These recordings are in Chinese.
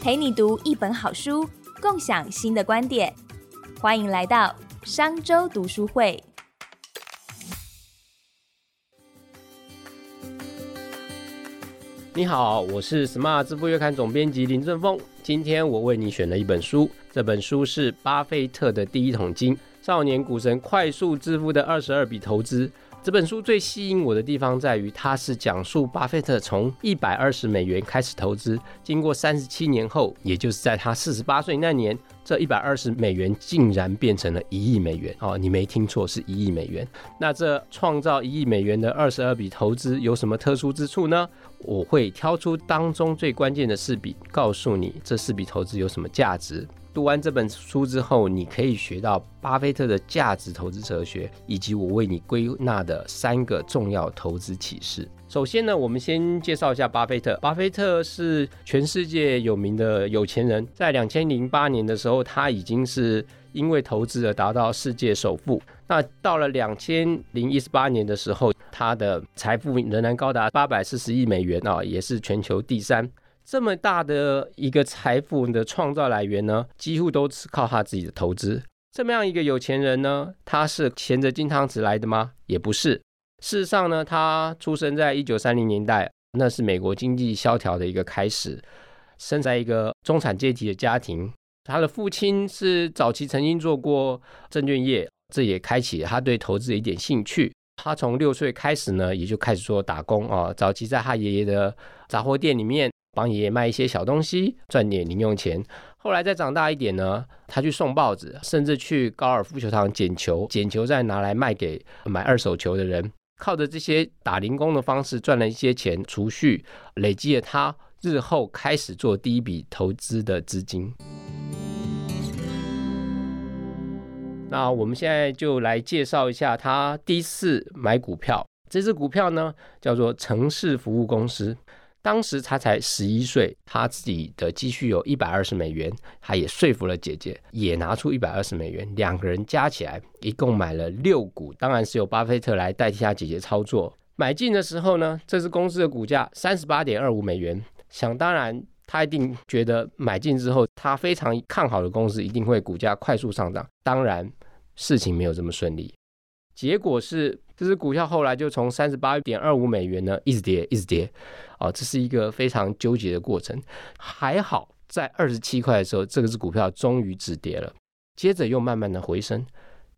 陪你读一本好书，共享新的观点。欢迎来到商周读书会。你好，我是 Smart 支付月刊总编辑林正峰。今天我为你选了一本书，这本书是巴菲特的第一桶金：少年股神快速致富的二十二笔投资。这本书最吸引我的地方在于，它是讲述巴菲特从一百二十美元开始投资，经过三十七年后，也就是在他四十八岁那年，这一百二十美元竟然变成了一亿美元哦！你没听错，是一亿美元。那这创造一亿美元的二十二笔投资有什么特殊之处呢？我会挑出当中最关键的四笔，告诉你这四笔投资有什么价值。读完这本书之后，你可以学到巴菲特的价值投资哲学，以及我为你归纳的三个重要投资启示。首先呢，我们先介绍一下巴菲特。巴菲特是全世界有名的有钱人，在两千零八年的时候，他已经是因为投资而达到世界首富。那到了两千零一十八年的时候，他的财富仍然高达八百四十亿美元啊，也是全球第三。这么大的一个财富的创造来源呢，几乎都是靠他自己的投资。这么样一个有钱人呢，他是衔着金汤匙来的吗？也不是。事实上呢，他出生在一九三零年代，那是美国经济萧条的一个开始，生在一个中产阶级的家庭。他的父亲是早期曾经做过证券业，这也开启他对投资的一点兴趣。他从六岁开始呢，也就开始做打工啊。早期在他爷爷的杂货店里面。帮爷爷卖一些小东西，赚点零用钱。后来再长大一点呢，他去送报纸，甚至去高尔夫球场捡球，捡球再拿来卖给买二手球的人。靠着这些打零工的方式赚了一些钱，储蓄累积了他日后开始做第一笔投资的资金。那我们现在就来介绍一下他第一次买股票。这支股票呢，叫做城市服务公司。当时他才十一岁，他自己的积蓄有一百二十美元，他也说服了姐姐，也拿出一百二十美元，两个人加起来一共买了六股，当然是由巴菲特来代替他姐姐操作。买进的时候呢，这支公司的股价三十八点二五美元，想当然他一定觉得买进之后，他非常看好的公司一定会股价快速上涨。当然事情没有这么顺利，结果是。这只股票后来就从三十八点二五美元呢，一直跌，一直跌，啊，这是一个非常纠结的过程。还好在二十七块的时候，这个只股票终于止跌了，接着又慢慢的回升，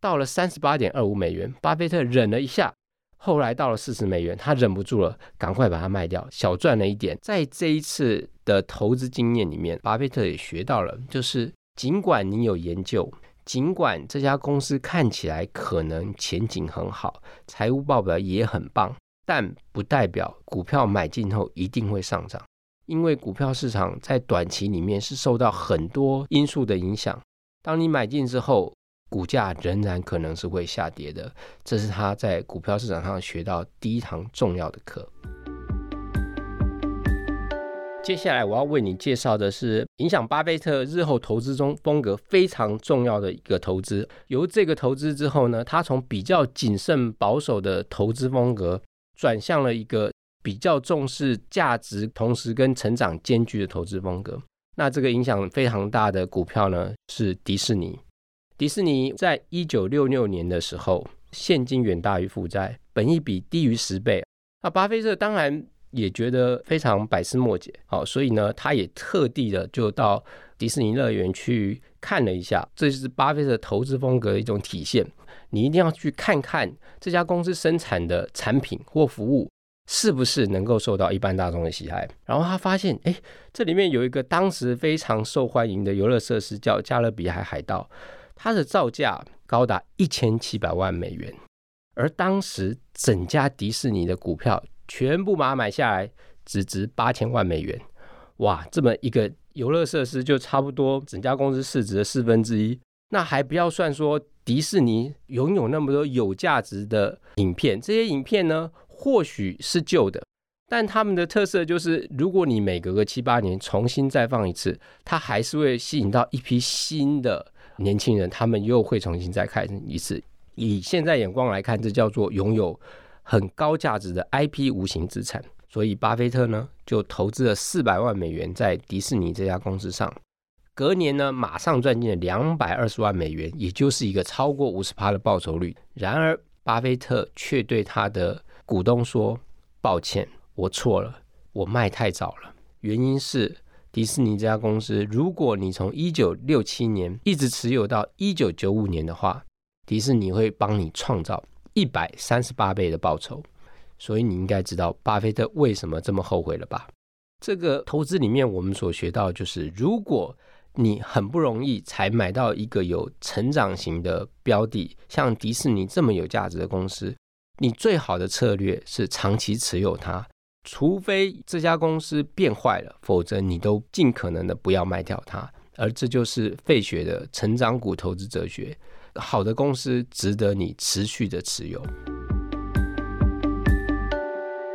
到了三十八点二五美元，巴菲特忍了一下，后来到了四十美元，他忍不住了，赶快把它卖掉，小赚了一点。在这一次的投资经验里面，巴菲特也学到了，就是尽管你有研究。尽管这家公司看起来可能前景很好，财务报表也很棒，但不代表股票买进后一定会上涨。因为股票市场在短期里面是受到很多因素的影响。当你买进之后，股价仍然可能是会下跌的。这是他在股票市场上学到第一堂重要的课。接下来我要为你介绍的是影响巴菲特日后投资中风格非常重要的一个投资。由这个投资之后呢，他从比较谨慎保守的投资风格，转向了一个比较重视价值，同时跟成长兼具的投资风格。那这个影响非常大的股票呢，是迪士尼。迪士尼在一九六六年的时候，现金远大于负债，本益比低于十倍。那巴菲特当然。也觉得非常百思莫解，好，所以呢，他也特地的就到迪士尼乐园去看了一下，这就是巴菲特投资风格的一种体现。你一定要去看看这家公司生产的产品或服务是不是能够受到一般大众的喜爱。然后他发现，哎，这里面有一个当时非常受欢迎的游乐设施叫加勒比海海盗，它的造价高达一千七百万美元，而当时整家迪士尼的股票。全部把它买下来，只值八千万美元，哇！这么一个游乐设施就差不多整家公司市值的四分之一。那还不要算说迪士尼拥有那么多有价值的影片，这些影片呢，或许是旧的，但他们的特色就是，如果你每隔个七八年重新再放一次，它还是会吸引到一批新的年轻人，他们又会重新再看一次。以现在眼光来看，这叫做拥有。很高价值的 IP 无形资产，所以巴菲特呢就投资了四百万美元在迪士尼这家公司上。隔年呢，马上赚进了两百二十万美元，也就是一个超过五十趴的报酬率。然而，巴菲特却对他的股东说：“抱歉，我错了，我卖太早了。原因是迪士尼这家公司，如果你从一九六七年一直持有到一九九五年的话，迪士尼会帮你创造一百三十八倍的报酬。所以你应该知道巴菲特为什么这么后悔了吧？这个投资里面，我们所学到就是，如果你很不容易才买到一个有成长型的标的，像迪士尼这么有价值的公司，你最好的策略是长期持有它，除非这家公司变坏了，否则你都尽可能的不要卖掉它。而这就是费雪的成长股投资哲学。好的公司值得你持续的持有。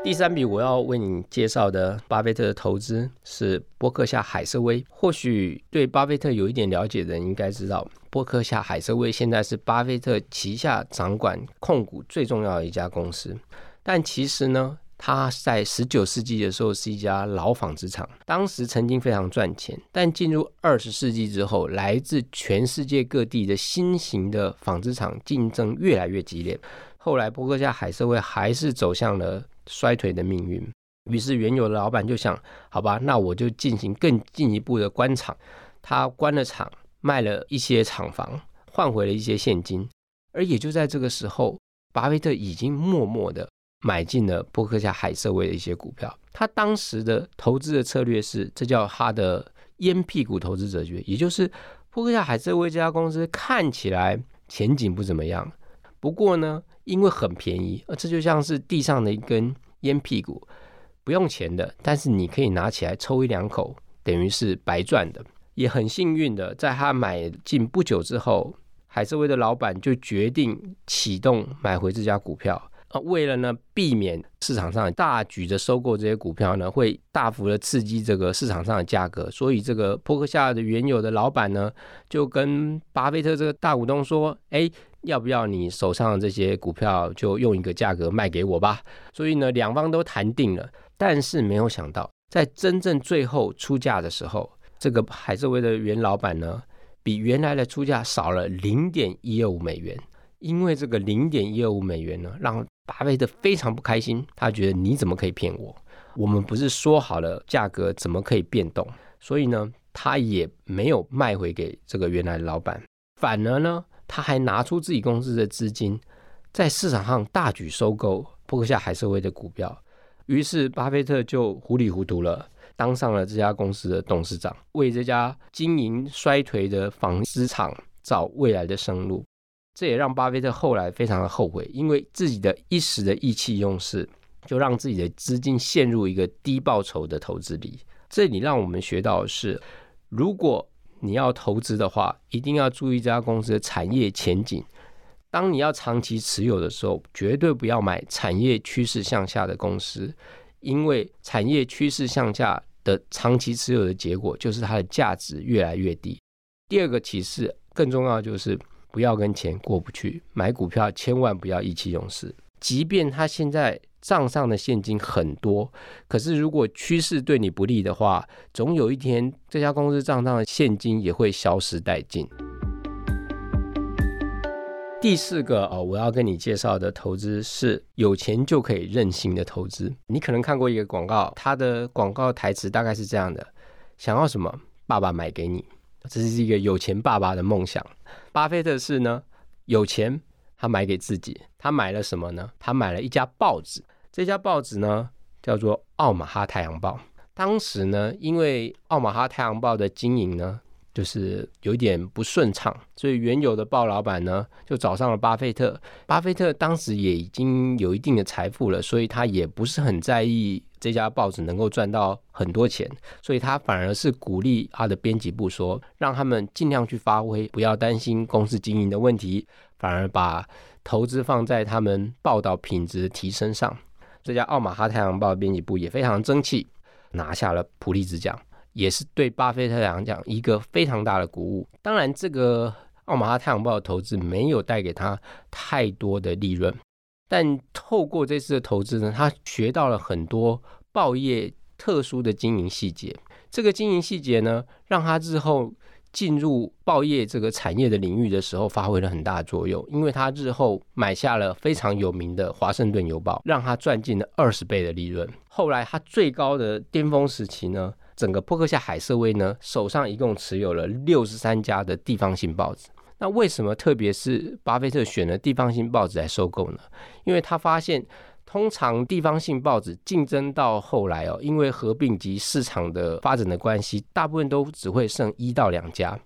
第三笔我要为你介绍的巴菲特的投资是波克夏海瑟威。或许对巴菲特有一点了解的人应该知道，波克夏海瑟威现在是巴菲特旗下掌管控股最重要的一家公司。但其实呢，它在十九世纪的时候是一家老纺织厂，当时曾经非常赚钱。但进入二十世纪之后，来自全世界各地的新型的纺织厂竞争越来越激烈。后来波克夏海瑟威还是走向了。衰退的命运，于是原有的老板就想：好吧，那我就进行更进一步的关厂。他关了厂，卖了一些厂房，换回了一些现金。而也就在这个时候，巴菲特已经默默的买进了波克夏海瑟威的一些股票。他当时的投资的策略是，这叫他的烟屁股投资哲学，也就是波克夏海瑟威这家公司看起来前景不怎么样，不过呢。因为很便宜，而这就像是地上的一根烟屁股，不用钱的，但是你可以拿起来抽一两口，等于是白赚的。也很幸运的，在他买进不久之后，海瑟威的老板就决定启动买回这家股票。啊，为了呢避免市场上大举的收购这些股票呢，会大幅的刺激这个市场上的价格，所以这个波克夏的原有的老板呢，就跟巴菲特这个大股东说：“哎。”要不要你手上的这些股票就用一个价格卖给我吧？所以呢，两方都谈定了。但是没有想到，在真正最后出价的时候，这个海瑟威的原老板呢，比原来的出价少了零点一二五美元。因为这个零点一二五美元呢，让巴菲特非常不开心。他觉得你怎么可以骗我？我们不是说好了价格怎么可以变动？所以呢，他也没有卖回给这个原来的老板，反而呢。他还拿出自己公司的资金，在市场上大举收购波克夏海瑟威的股票，于是巴菲特就糊里糊涂了，当上了这家公司的董事长，为这家经营衰退的纺织厂找未来的生路。这也让巴菲特后来非常的后悔，因为自己的一时的意气用事，就让自己的资金陷入一个低报酬的投资里。这里让我们学到的是，如果你要投资的话，一定要注意这家公司的产业前景。当你要长期持有的时候，绝对不要买产业趋势向下的公司，因为产业趋势向下的长期持有的结果就是它的价值越来越低。第二个启示更重要，就是不要跟钱过不去，买股票千万不要意气用事，即便他现在。账上的现金很多，可是如果趋势对你不利的话，总有一天这家公司账上的现金也会消失殆尽。第四个哦，我要跟你介绍的投资是有钱就可以任性的投资。你可能看过一个广告，它的广告台词大概是这样的：想要什么，爸爸买给你。这是一个有钱爸爸的梦想。巴菲特是呢，有钱他买给自己，他买了什么呢？他买了一家报纸。这家报纸呢，叫做《奥马哈太阳报》。当时呢，因为《奥马哈太阳报》的经营呢，就是有点不顺畅，所以原有的报老板呢，就找上了巴菲特。巴菲特当时也已经有一定的财富了，所以他也不是很在意这家报纸能够赚到很多钱，所以他反而是鼓励他的编辑部说，让他们尽量去发挥，不要担心公司经营的问题，反而把投资放在他们报道品质提升上。这家《奥马哈太阳报》编辑部也非常争气，拿下了普利兹奖，也是对巴菲特来讲一个非常大的鼓舞。当然，这个《奥马哈太阳报》的投资没有带给他太多的利润，但透过这次的投资呢，他学到了很多报业特殊的经营细节。这个经营细节呢，让他日后进入报业这个产业的领域的时候，发挥了很大的作用。因为他日后买下了非常有名的《华盛顿邮报》，让他赚进了二十倍的利润。后来他最高的巅峰时期呢，整个波克夏海瑟威呢手上一共持有了六十三家的地方性报纸。那为什么特别是巴菲特选了地方性报纸来收购呢？因为他发现。通常地方性报纸竞争到后来哦，因为合并及市场的发展的关系，大部分都只会剩一到两家。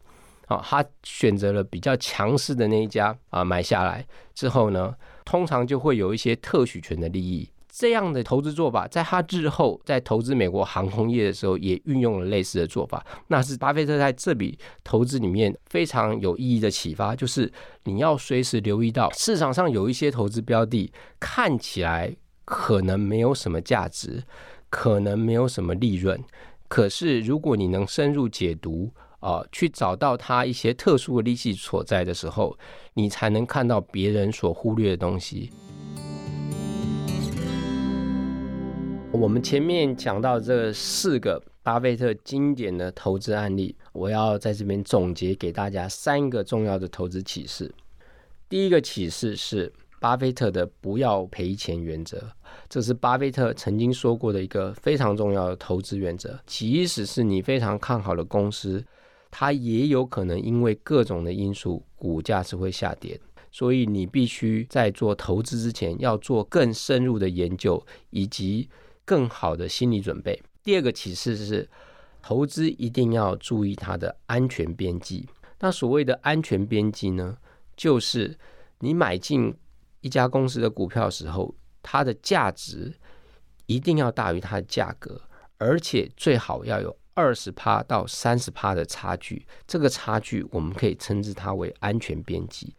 好，他选择了比较强势的那一家啊，买下来之后呢，通常就会有一些特许权的利益。这样的投资做法，在他日后在投资美国航空业的时候，也运用了类似的做法。那是巴菲特在这笔投资里面非常有意义的启发，就是你要随时留意到市场上有一些投资标的看起来可能没有什么价值，可能没有什么利润，可是如果你能深入解读啊，去找到它一些特殊的利息所在的时候，你才能看到别人所忽略的东西。我们前面讲到这四个巴菲特经典的投资案例，我要在这边总结给大家三个重要的投资启示。第一个启示是巴菲特的不要赔钱原则，这是巴菲特曾经说过的一个非常重要的投资原则。即使是你非常看好的公司，它也有可能因为各种的因素，股价是会下跌。所以你必须在做投资之前，要做更深入的研究，以及更好的心理准备。第二个启示是，投资一定要注意它的安全边际。那所谓的安全边际呢，就是你买进一家公司的股票时候，它的价值一定要大于它的价格，而且最好要有二十趴到三十趴的差距。这个差距我们可以称之它为安全边际。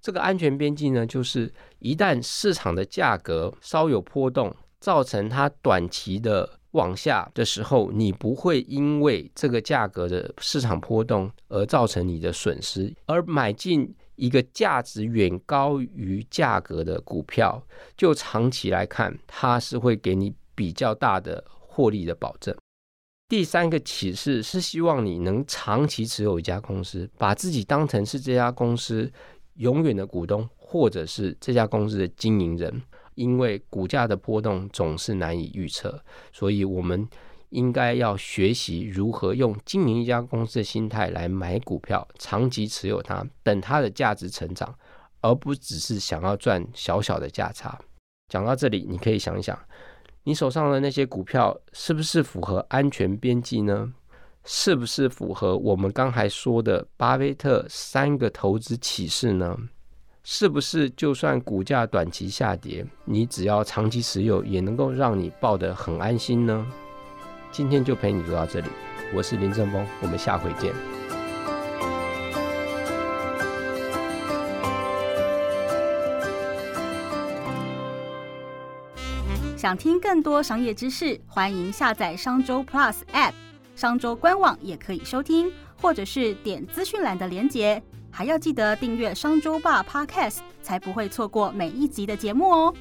这个安全边际呢，就是一旦市场的价格稍有波动。造成它短期的往下的时候，你不会因为这个价格的市场波动而造成你的损失，而买进一个价值远高于价格的股票，就长期来看，它是会给你比较大的获利的保证。第三个启示是希望你能长期持有一家公司，把自己当成是这家公司永远的股东，或者是这家公司的经营人。因为股价的波动总是难以预测，所以我们应该要学习如何用经营一家公司的心态来买股票，长期持有它，等它的价值成长，而不只是想要赚小小的价差。讲到这里，你可以想一想，你手上的那些股票是不是符合安全边际呢？是不是符合我们刚才说的巴菲特三个投资启示呢？是不是就算股价短期下跌，你只要长期持有，也能够让你抱得很安心呢？今天就陪你读到这里，我是林正峰，我们下回见。想听更多商业知识，欢迎下载商周 Plus App，商周官网也可以收听，或者是点资讯栏的连结。还要记得订阅商周爸 Podcast，才不会错过每一集的节目哦。